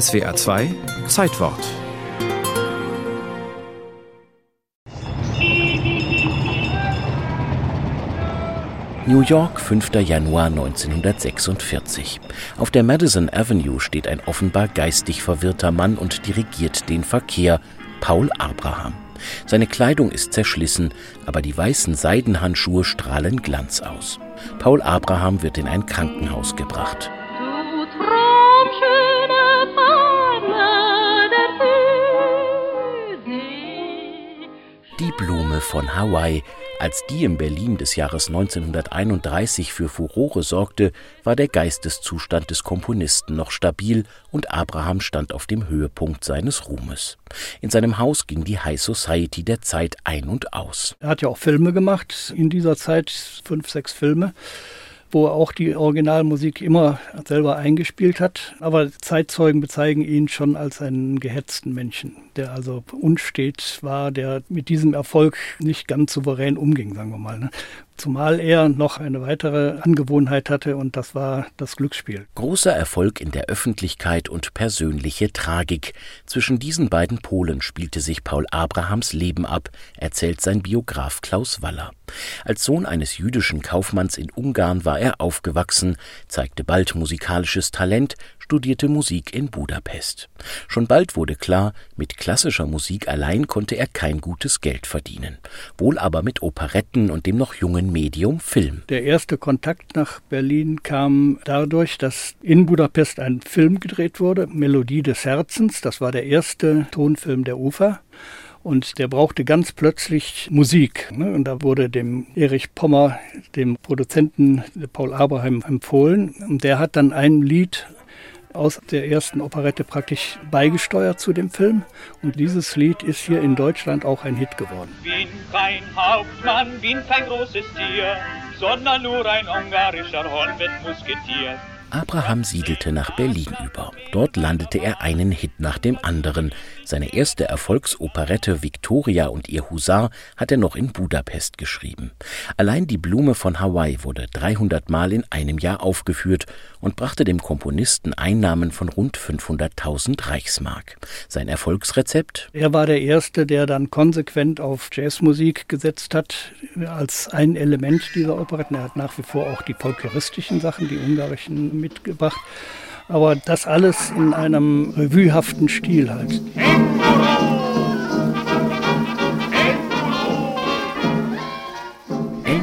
SWA 2 Zeitwort New York, 5. Januar 1946. Auf der Madison Avenue steht ein offenbar geistig verwirrter Mann und dirigiert den Verkehr, Paul Abraham. Seine Kleidung ist zerschlissen, aber die weißen Seidenhandschuhe strahlen Glanz aus. Paul Abraham wird in ein Krankenhaus gebracht. Blume von Hawaii als die im Berlin des Jahres 1931 für Furore sorgte, war der Geisteszustand des Komponisten noch stabil und Abraham stand auf dem Höhepunkt seines Ruhmes. In seinem Haus ging die High Society der Zeit ein und aus. Er hat ja auch Filme gemacht in dieser Zeit, fünf, sechs Filme wo er auch die Originalmusik immer selber eingespielt hat. Aber Zeitzeugen bezeigen ihn schon als einen gehetzten Menschen, der also unstet war, der mit diesem Erfolg nicht ganz souverän umging, sagen wir mal. Ne? Zumal er noch eine weitere Angewohnheit hatte und das war das Glücksspiel. Großer Erfolg in der Öffentlichkeit und persönliche Tragik. Zwischen diesen beiden Polen spielte sich Paul Abrahams Leben ab, erzählt sein Biograf Klaus Waller. Als Sohn eines jüdischen Kaufmanns in Ungarn war er aufgewachsen, zeigte bald musikalisches Talent, studierte Musik in Budapest. Schon bald wurde klar, mit klassischer Musik allein konnte er kein gutes Geld verdienen, wohl aber mit Operetten und dem noch jungen Medium Film. Der erste Kontakt nach Berlin kam dadurch, dass in Budapest ein Film gedreht wurde, Melodie des Herzens, das war der erste Tonfilm der UFA und der brauchte ganz plötzlich Musik. Ne? Und da wurde dem Erich Pommer, dem Produzenten Paul Abraham, empfohlen. Und der hat dann ein Lied aus der ersten Operette praktisch beigesteuert zu dem Film. Und dieses Lied ist hier in Deutschland auch ein Hit geworden. Bin kein Hauptmann, bin kein großes Tier, sondern nur ein ungarischer Hornbettmusketier. Abraham siedelte nach Berlin über. Dort landete er einen Hit nach dem anderen. Seine erste Erfolgsoperette Victoria und ihr Husar hat er noch in Budapest geschrieben. Allein die Blume von Hawaii wurde 300 Mal in einem Jahr aufgeführt und brachte dem Komponisten Einnahmen von rund 500.000 Reichsmark. Sein Erfolgsrezept? Er war der Erste, der dann konsequent auf Jazzmusik gesetzt hat als ein Element dieser Operetten. Er hat nach wie vor auch die folkloristischen Sachen, die ungarischen mitgebracht. Aber das alles in einem revuehaften Stil halt.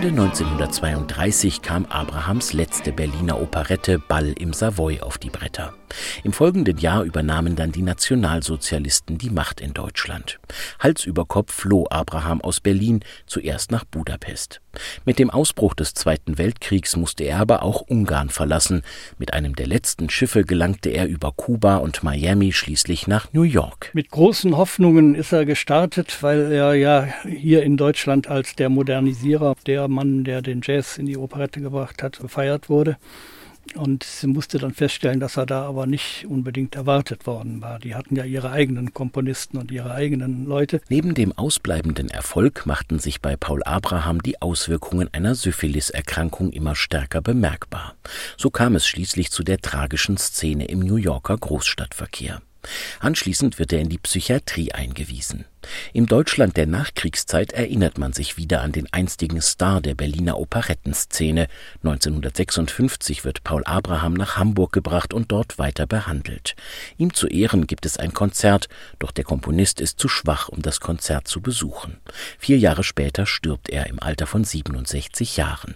Ende 1932 kam Abrahams letzte Berliner Operette Ball im Savoy auf die Bretter. Im folgenden Jahr übernahmen dann die Nationalsozialisten die Macht in Deutschland. Hals über Kopf floh Abraham aus Berlin, zuerst nach Budapest. Mit dem Ausbruch des Zweiten Weltkriegs musste er aber auch Ungarn verlassen. Mit einem der letzten Schiffe gelangte er über Kuba und Miami schließlich nach New York. Mit großen Hoffnungen ist er gestartet, weil er ja hier in Deutschland als der Modernisierer, der Mann, der den Jazz in die Operette gebracht hat, gefeiert wurde. Und sie musste dann feststellen, dass er da aber nicht unbedingt erwartet worden war. Die hatten ja ihre eigenen Komponisten und ihre eigenen Leute. Neben dem ausbleibenden Erfolg machten sich bei Paul Abraham die Auswirkungen einer Syphilis-Erkrankung immer stärker bemerkbar. So kam es schließlich zu der tragischen Szene im New Yorker Großstadtverkehr. Anschließend wird er in die Psychiatrie eingewiesen. Im Deutschland der Nachkriegszeit erinnert man sich wieder an den einstigen Star der Berliner Operettenszene. 1956 wird Paul Abraham nach Hamburg gebracht und dort weiter behandelt. Ihm zu Ehren gibt es ein Konzert, doch der Komponist ist zu schwach, um das Konzert zu besuchen. Vier Jahre später stirbt er im Alter von 67 Jahren.